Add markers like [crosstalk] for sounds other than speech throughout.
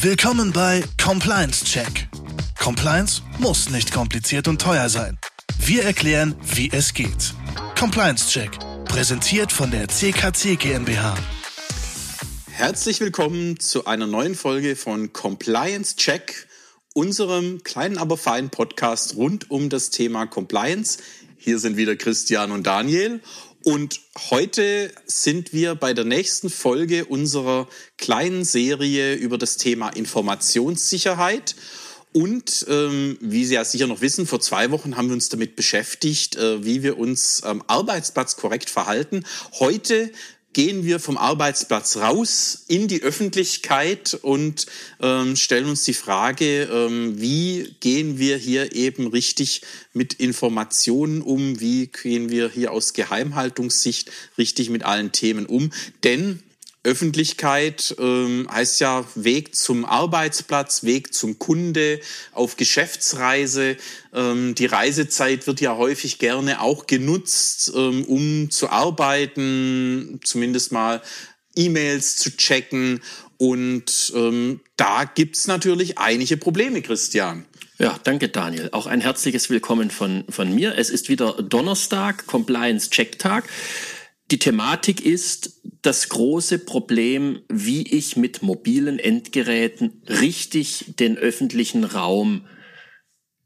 Willkommen bei Compliance Check. Compliance muss nicht kompliziert und teuer sein. Wir erklären, wie es geht. Compliance Check, präsentiert von der CKC GmbH. Herzlich willkommen zu einer neuen Folge von Compliance Check, unserem kleinen, aber feinen Podcast rund um das Thema Compliance. Hier sind wieder Christian und Daniel und heute sind wir bei der nächsten Folge unserer kleinen Serie über das Thema Informationssicherheit. Und ähm, wie Sie ja sicher noch wissen, vor zwei Wochen haben wir uns damit beschäftigt, äh, wie wir uns am Arbeitsplatz korrekt verhalten. Heute gehen wir vom Arbeitsplatz raus in die Öffentlichkeit und ähm, stellen uns die Frage, ähm, wie gehen wir hier eben richtig mit Informationen um, wie gehen wir hier aus Geheimhaltungssicht richtig mit allen Themen um. Denn Öffentlichkeit ähm, heißt ja Weg zum Arbeitsplatz, Weg zum Kunde, auf Geschäftsreise. Ähm, die Reisezeit wird ja häufig gerne auch genutzt, ähm, um zu arbeiten, zumindest mal E-Mails zu checken. Und ähm, da gibt's natürlich einige Probleme, Christian. Ja, danke Daniel. Auch ein herzliches Willkommen von, von mir. Es ist wieder Donnerstag, Compliance Check Tag. Die Thematik ist das große Problem, wie ich mit mobilen Endgeräten richtig den öffentlichen Raum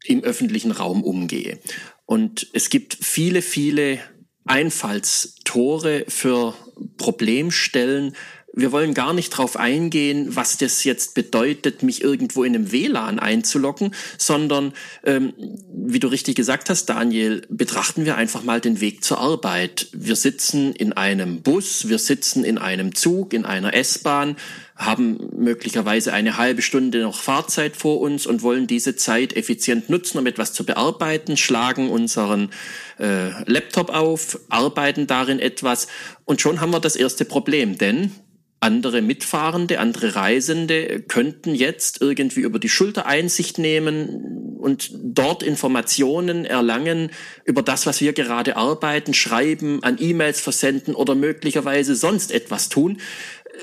im öffentlichen Raum umgehe. Und es gibt viele, viele Einfallstore für Problemstellen, wir wollen gar nicht darauf eingehen, was das jetzt bedeutet, mich irgendwo in einem WLAN einzuloggen, sondern, ähm, wie du richtig gesagt hast, Daniel, betrachten wir einfach mal den Weg zur Arbeit. Wir sitzen in einem Bus, wir sitzen in einem Zug, in einer S-Bahn, haben möglicherweise eine halbe Stunde noch Fahrzeit vor uns und wollen diese Zeit effizient nutzen, um etwas zu bearbeiten, schlagen unseren äh, Laptop auf, arbeiten darin etwas und schon haben wir das erste Problem, denn andere Mitfahrende, andere Reisende könnten jetzt irgendwie über die Schulter Einsicht nehmen und dort Informationen erlangen über das, was wir gerade arbeiten, schreiben, an E-Mails versenden oder möglicherweise sonst etwas tun.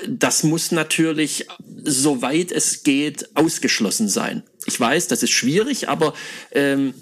Das muss natürlich, soweit es geht, ausgeschlossen sein. Ich weiß, das ist schwierig, aber ähm,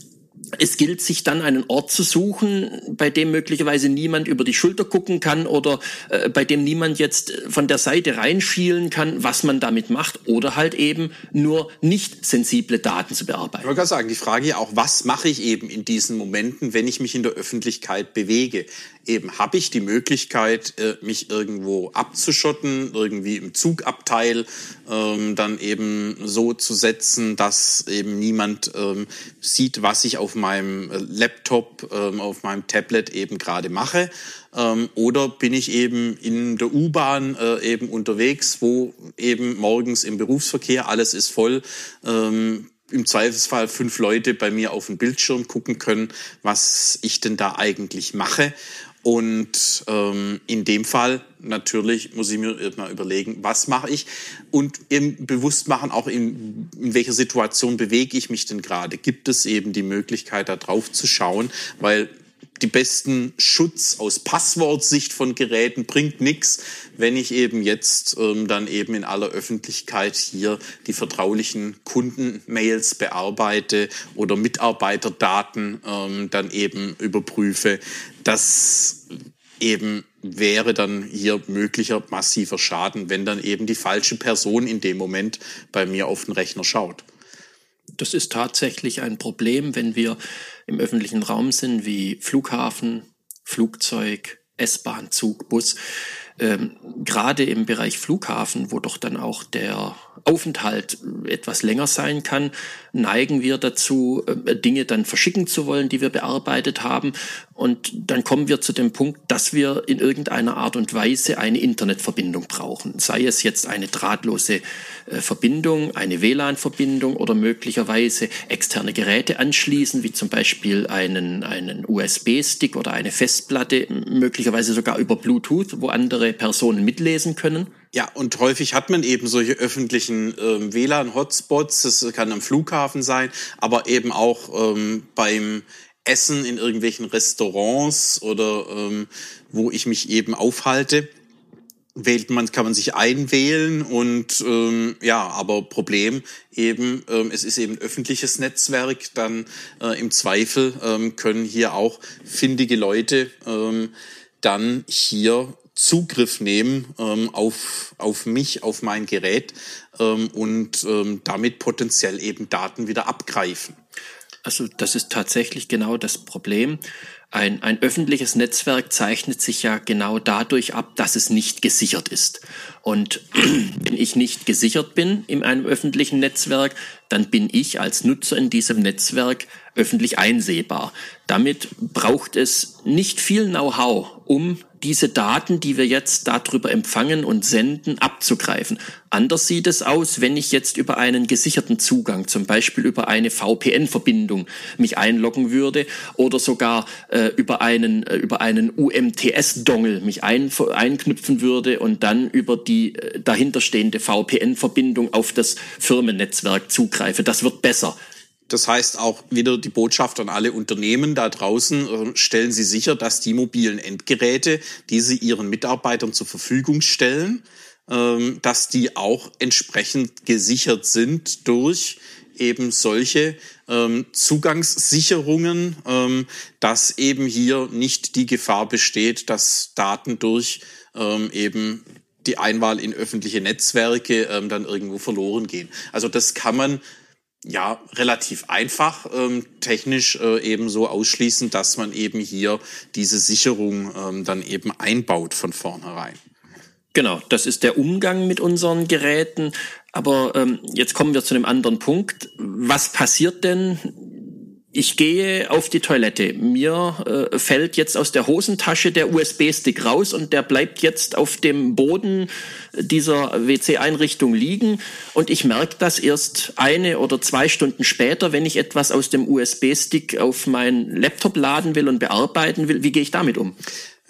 es gilt, sich dann einen Ort zu suchen, bei dem möglicherweise niemand über die Schulter gucken kann oder äh, bei dem niemand jetzt von der Seite reinschielen kann, was man damit macht oder halt eben nur nicht sensible Daten zu bearbeiten. Ich wollte gerade sagen, die Frage ja auch, was mache ich eben in diesen Momenten, wenn ich mich in der Öffentlichkeit bewege? Eben habe ich die Möglichkeit, äh, mich irgendwo abzuschotten, irgendwie im Zugabteil ähm, dann eben so zu setzen, dass eben niemand ähm, sieht, was ich auf meinem äh, Laptop, ähm, auf meinem Tablet eben gerade mache. Ähm, oder bin ich eben in der U-Bahn äh, eben unterwegs, wo eben morgens im Berufsverkehr alles ist voll. Ähm, im Zweifelsfall fünf Leute bei mir auf den Bildschirm gucken können, was ich denn da eigentlich mache. Und ähm, in dem Fall natürlich muss ich mir mal überlegen, was mache ich und eben bewusst machen, auch in, in welcher Situation bewege ich mich denn gerade. Gibt es eben die Möglichkeit, da drauf zu schauen, weil die besten Schutz aus Passwortsicht von Geräten bringt nichts, wenn ich eben jetzt ähm, dann eben in aller Öffentlichkeit hier die vertraulichen Kundenmails bearbeite oder Mitarbeiterdaten ähm, dann eben überprüfe. Das eben wäre dann hier möglicher massiver Schaden, wenn dann eben die falsche Person in dem Moment bei mir auf den Rechner schaut. Das ist tatsächlich ein Problem, wenn wir im öffentlichen Raum sind, wie Flughafen, Flugzeug, S-Bahn, Zug, Bus. Ähm, Gerade im Bereich Flughafen, wo doch dann auch der Aufenthalt etwas länger sein kann, neigen wir dazu, äh, Dinge dann verschicken zu wollen, die wir bearbeitet haben. Und dann kommen wir zu dem Punkt, dass wir in irgendeiner Art und Weise eine Internetverbindung brauchen. Sei es jetzt eine drahtlose äh, Verbindung, eine WLAN-Verbindung oder möglicherweise externe Geräte anschließen, wie zum Beispiel einen, einen USB-Stick oder eine Festplatte, möglicherweise sogar über Bluetooth, wo andere Personen mitlesen können. Ja, und häufig hat man eben solche öffentlichen ähm, WLAN-Hotspots. Das kann am Flughafen sein, aber eben auch ähm, beim Essen in irgendwelchen Restaurants oder ähm, wo ich mich eben aufhalte. wählt man, kann man sich einwählen und ähm, ja, aber Problem eben, ähm, es ist eben öffentliches Netzwerk, dann äh, im Zweifel ähm, können hier auch findige Leute ähm, dann hier Zugriff nehmen ähm, auf, auf mich, auf mein Gerät ähm, und ähm, damit potenziell eben Daten wieder abgreifen. Also das ist tatsächlich genau das Problem. Ein, ein öffentliches Netzwerk zeichnet sich ja genau dadurch ab, dass es nicht gesichert ist. Und [clears throat] wenn ich nicht gesichert bin in einem öffentlichen Netzwerk, dann bin ich als Nutzer in diesem Netzwerk öffentlich einsehbar. Damit braucht es nicht viel Know-how, um diese Daten, die wir jetzt darüber empfangen und senden, abzugreifen. Anders sieht es aus, wenn ich jetzt über einen gesicherten Zugang, zum Beispiel über eine VPN-Verbindung, mich einloggen würde oder sogar äh, über einen, äh, über einen UMTS-Dongle mich ein, einknüpfen würde und dann über die äh, dahinterstehende VPN-Verbindung auf das Firmennetzwerk zugreife. Das wird besser. Das heißt auch wieder die Botschaft an alle Unternehmen da draußen, äh, stellen Sie sicher, dass die mobilen Endgeräte, die Sie Ihren Mitarbeitern zur Verfügung stellen, ähm, dass die auch entsprechend gesichert sind durch eben solche ähm, Zugangssicherungen, ähm, dass eben hier nicht die Gefahr besteht, dass Daten durch eben die Einwahl in öffentliche Netzwerke dann irgendwo verloren gehen. Also das kann man ja relativ einfach ähm, technisch äh, eben so ausschließen, dass man eben hier diese Sicherung ähm, dann eben einbaut von vornherein. Genau, das ist der Umgang mit unseren Geräten. Aber ähm, jetzt kommen wir zu einem anderen Punkt. Was passiert denn, ich gehe auf die Toilette. Mir äh, fällt jetzt aus der Hosentasche der USB-Stick raus und der bleibt jetzt auf dem Boden dieser WC-Einrichtung liegen. Und ich merke das erst eine oder zwei Stunden später, wenn ich etwas aus dem USB-Stick auf meinen Laptop laden will und bearbeiten will. Wie gehe ich damit um?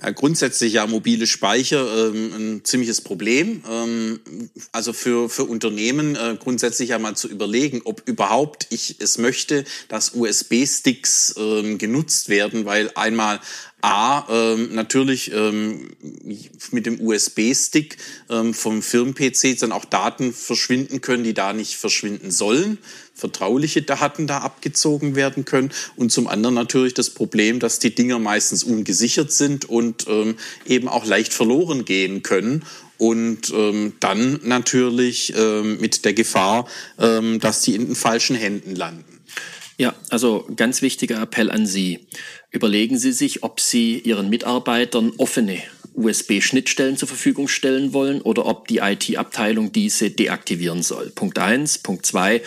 Ja, grundsätzlich ja mobile Speicher ähm, ein ziemliches Problem. Ähm, also für, für Unternehmen äh, grundsätzlich ja mal zu überlegen, ob überhaupt ich es möchte, dass USB-Sticks ähm, genutzt werden, weil einmal A, ähm, natürlich ähm, mit dem USB-Stick ähm, vom Firmen-PC dann auch Daten verschwinden können, die da nicht verschwinden sollen. Vertrauliche Daten da abgezogen werden können. Und zum anderen natürlich das Problem, dass die Dinger meistens ungesichert sind und ähm, eben auch leicht verloren gehen können und ähm, dann natürlich ähm, mit der Gefahr, ähm, dass die in den falschen Händen landen. Ja, also ganz wichtiger Appell an Sie. Überlegen Sie sich, ob Sie Ihren Mitarbeitern offene USB-Schnittstellen zur Verfügung stellen wollen oder ob die IT-Abteilung diese deaktivieren soll. Punkt eins. Punkt zwei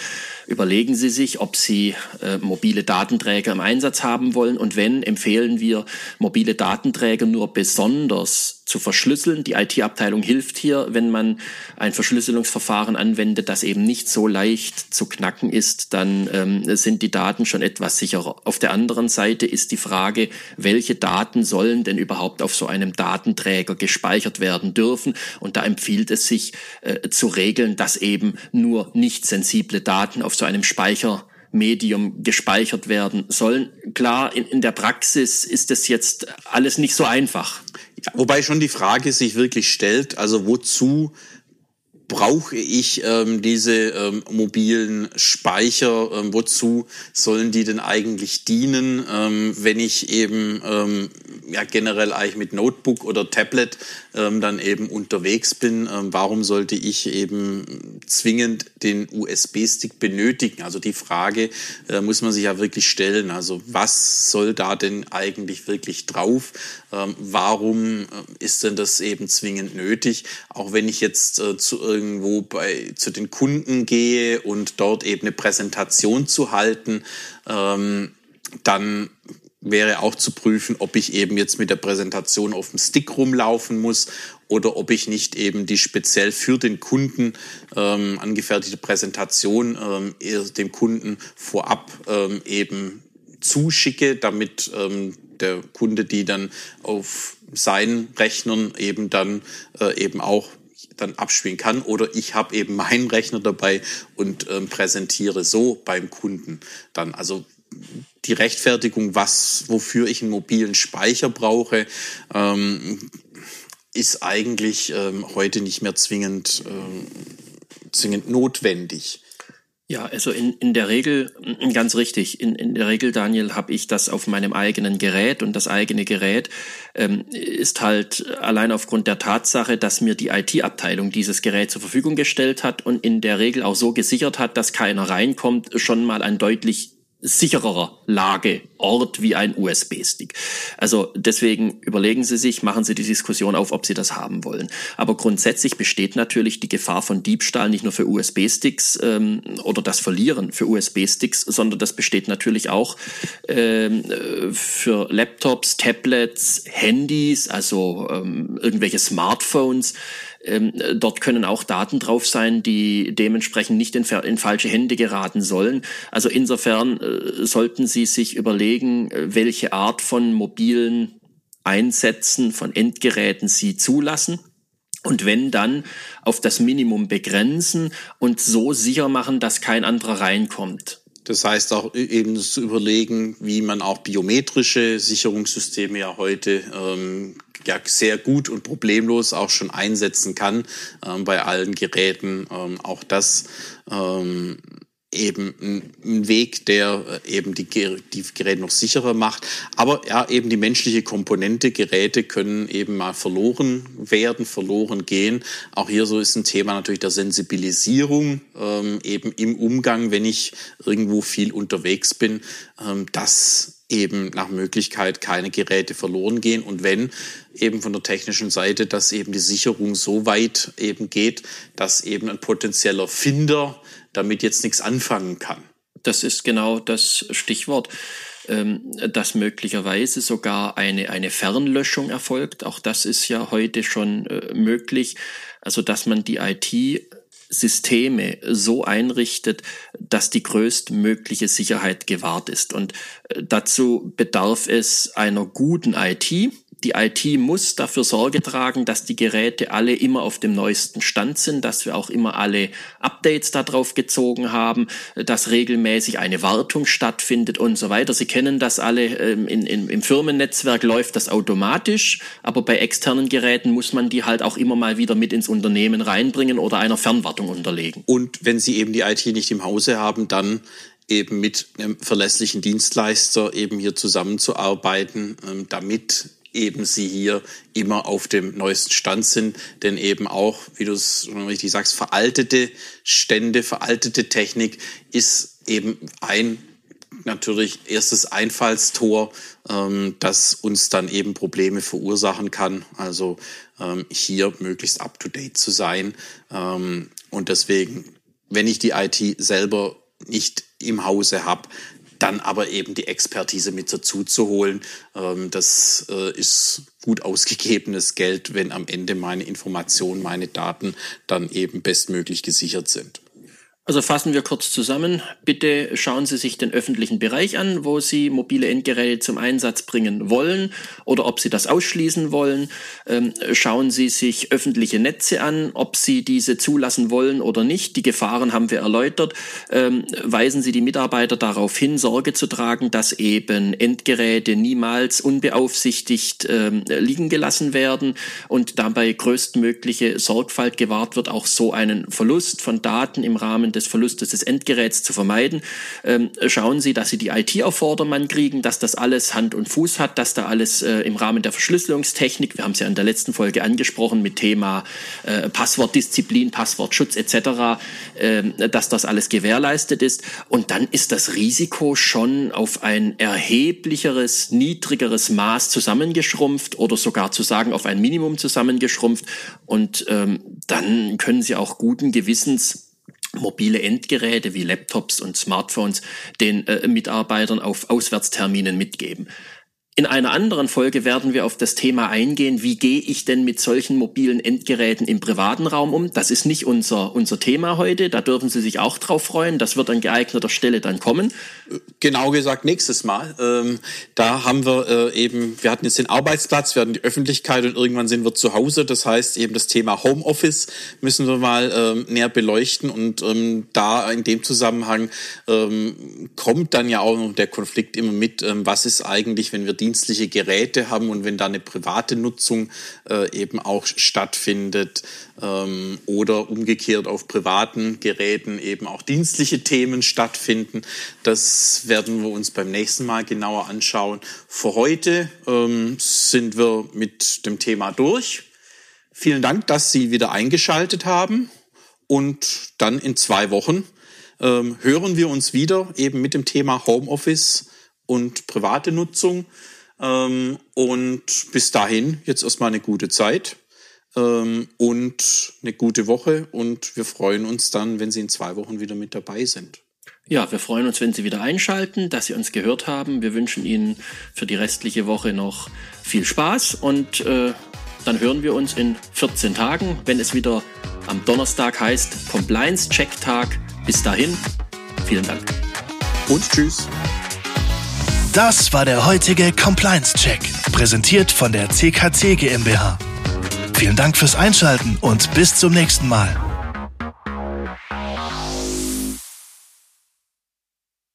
überlegen Sie sich, ob Sie äh, mobile Datenträger im Einsatz haben wollen. Und wenn, empfehlen wir, mobile Datenträger nur besonders zu verschlüsseln. Die IT-Abteilung hilft hier, wenn man ein Verschlüsselungsverfahren anwendet, das eben nicht so leicht zu knacken ist, dann ähm, sind die Daten schon etwas sicherer. Auf der anderen Seite ist die Frage, welche Daten sollen denn überhaupt auf so einem Datenträger gespeichert werden dürfen? Und da empfiehlt es sich äh, zu regeln, dass eben nur nicht sensible Daten auf so einem Speichermedium gespeichert werden sollen. Klar, in, in der Praxis ist es jetzt alles nicht so einfach. Wobei schon die Frage sich wirklich stellt, also wozu brauche ich ähm, diese ähm, mobilen Speicher? Ähm, wozu sollen die denn eigentlich dienen, ähm, wenn ich eben ähm, ja generell eigentlich mit Notebook oder Tablet ähm, dann eben unterwegs bin? Ähm, warum sollte ich eben zwingend den USB-Stick benötigen? Also die Frage äh, muss man sich ja wirklich stellen. Also was soll da denn eigentlich wirklich drauf? Ähm, warum äh, ist denn das eben zwingend nötig? Auch wenn ich jetzt äh, zu irgendwo bei, zu den Kunden gehe und dort eben eine Präsentation zu halten, ähm, dann wäre auch zu prüfen, ob ich eben jetzt mit der Präsentation auf dem Stick rumlaufen muss oder ob ich nicht eben die speziell für den Kunden ähm, angefertigte Präsentation ähm, dem Kunden vorab ähm, eben zuschicke, damit ähm, der Kunde die dann auf seinen Rechnern eben dann äh, eben auch dann abspielen kann oder ich habe eben meinen Rechner dabei und ähm, präsentiere so beim Kunden dann. Also die Rechtfertigung, was, wofür ich einen mobilen Speicher brauche, ähm, ist eigentlich ähm, heute nicht mehr zwingend, ähm, zwingend notwendig. Ja, also in, in der Regel, ganz richtig, in, in der Regel, Daniel, habe ich das auf meinem eigenen Gerät und das eigene Gerät ähm, ist halt allein aufgrund der Tatsache, dass mir die IT-Abteilung dieses Gerät zur Verfügung gestellt hat und in der Regel auch so gesichert hat, dass keiner reinkommt, schon mal ein deutlich sichererer Lageort wie ein USB-Stick. Also deswegen überlegen Sie sich, machen Sie die Diskussion auf, ob Sie das haben wollen. Aber grundsätzlich besteht natürlich die Gefahr von Diebstahl nicht nur für USB-Sticks ähm, oder das Verlieren für USB-Sticks, sondern das besteht natürlich auch ähm, für Laptops, Tablets, Handys, also ähm, irgendwelche Smartphones. Ähm, dort können auch Daten drauf sein, die dementsprechend nicht in, in falsche Hände geraten sollen. Also insofern äh, sollten Sie sich überlegen, äh, welche Art von mobilen Einsätzen von Endgeräten Sie zulassen. Und wenn dann auf das Minimum begrenzen und so sicher machen, dass kein anderer reinkommt. Das heißt auch e-, eben zu überlegen, wie man auch biometrische Sicherungssysteme ja heute ähm, ja sehr gut und problemlos auch schon einsetzen kann ähm, bei allen Geräten. Ähm, auch das ähm, eben ein Weg, der äh, eben die, die Geräte noch sicherer macht. Aber ja, eben die menschliche Komponente, Geräte können eben mal verloren werden, verloren gehen. Auch hier so ist ein Thema natürlich der Sensibilisierung, ähm, eben im Umgang, wenn ich irgendwo viel unterwegs bin, ähm, dass eben nach Möglichkeit keine Geräte verloren gehen und wenn eben von der technischen Seite, dass eben die Sicherung so weit eben geht, dass eben ein potenzieller Finder damit jetzt nichts anfangen kann. Das ist genau das Stichwort ähm, dass möglicherweise sogar eine, eine Fernlöschung erfolgt. Auch das ist ja heute schon äh, möglich. Also, dass man die IT Systeme so einrichtet, dass die größtmögliche Sicherheit gewahrt ist. Und äh, dazu bedarf es einer guten IT, die IT muss dafür Sorge tragen, dass die Geräte alle immer auf dem neuesten Stand sind, dass wir auch immer alle Updates darauf gezogen haben, dass regelmäßig eine Wartung stattfindet und so weiter. Sie kennen das alle, ähm, in, in, im Firmennetzwerk läuft das automatisch, aber bei externen Geräten muss man die halt auch immer mal wieder mit ins Unternehmen reinbringen oder einer Fernwartung unterlegen. Und wenn Sie eben die IT nicht im Hause haben, dann eben mit einem verlässlichen Dienstleister eben hier zusammenzuarbeiten, ähm, damit eben sie hier immer auf dem neuesten Stand sind, denn eben auch, wie du es richtig sagst, veraltete Stände, veraltete Technik ist eben ein natürlich erstes Einfallstor, ähm, das uns dann eben Probleme verursachen kann. Also ähm, hier möglichst up-to-date zu sein. Ähm, und deswegen, wenn ich die IT selber nicht im Hause habe, dann aber eben die Expertise mit dazu zu holen. Ähm, das äh, ist gut ausgegebenes Geld, wenn am Ende meine Informationen, meine Daten dann eben bestmöglich gesichert sind. Also fassen wir kurz zusammen. Bitte schauen Sie sich den öffentlichen Bereich an, wo Sie mobile Endgeräte zum Einsatz bringen wollen oder ob Sie das ausschließen wollen. Ähm, schauen Sie sich öffentliche Netze an, ob Sie diese zulassen wollen oder nicht. Die Gefahren haben wir erläutert. Ähm, weisen Sie die Mitarbeiter darauf hin, Sorge zu tragen, dass eben Endgeräte niemals unbeaufsichtigt ähm, liegen gelassen werden und dabei größtmögliche Sorgfalt gewahrt wird, auch so einen Verlust von Daten im Rahmen des Verlustes des Endgeräts zu vermeiden. Ähm, schauen Sie, dass Sie die IT auf Vordermann kriegen, dass das alles Hand und Fuß hat, dass da alles äh, im Rahmen der Verschlüsselungstechnik, wir haben es ja in der letzten Folge angesprochen mit Thema äh, Passwortdisziplin, Passwortschutz etc., äh, dass das alles gewährleistet ist. Und dann ist das Risiko schon auf ein erheblicheres, niedrigeres Maß zusammengeschrumpft oder sogar zu sagen auf ein Minimum zusammengeschrumpft. Und ähm, dann können Sie auch guten Gewissens mobile Endgeräte wie Laptops und Smartphones den äh, Mitarbeitern auf Auswärtsterminen mitgeben. In einer anderen Folge werden wir auf das Thema eingehen, wie gehe ich denn mit solchen mobilen Endgeräten im privaten Raum um. Das ist nicht unser, unser Thema heute, da dürfen Sie sich auch drauf freuen. Das wird an geeigneter Stelle dann kommen. Genau gesagt, nächstes Mal. Ähm, da haben wir äh, eben, wir hatten jetzt den Arbeitsplatz, wir hatten die Öffentlichkeit und irgendwann sind wir zu Hause. Das heißt eben das Thema Homeoffice müssen wir mal ähm, näher beleuchten und ähm, da in dem Zusammenhang ähm, kommt dann ja auch noch der Konflikt immer mit, ähm, was ist eigentlich, wenn wir dienstliche Geräte haben und wenn da eine private Nutzung äh, eben auch stattfindet ähm, oder umgekehrt auf privaten Geräten eben auch dienstliche Themen stattfinden. Das werden wir uns beim nächsten Mal genauer anschauen. Für heute ähm, sind wir mit dem Thema durch. Vielen Dank, dass Sie wieder eingeschaltet haben und dann in zwei Wochen ähm, hören wir uns wieder eben mit dem Thema Homeoffice und private Nutzung. Ähm, und bis dahin jetzt erstmal eine gute Zeit ähm, und eine gute Woche. Und wir freuen uns dann, wenn Sie in zwei Wochen wieder mit dabei sind. Ja, wir freuen uns, wenn Sie wieder einschalten, dass Sie uns gehört haben. Wir wünschen Ihnen für die restliche Woche noch viel Spaß und äh, dann hören wir uns in 14 Tagen, wenn es wieder am Donnerstag heißt Compliance Check Tag. Bis dahin, vielen Dank. Und tschüss. Das war der heutige Compliance Check, präsentiert von der CKC GmbH. Vielen Dank fürs Einschalten und bis zum nächsten Mal.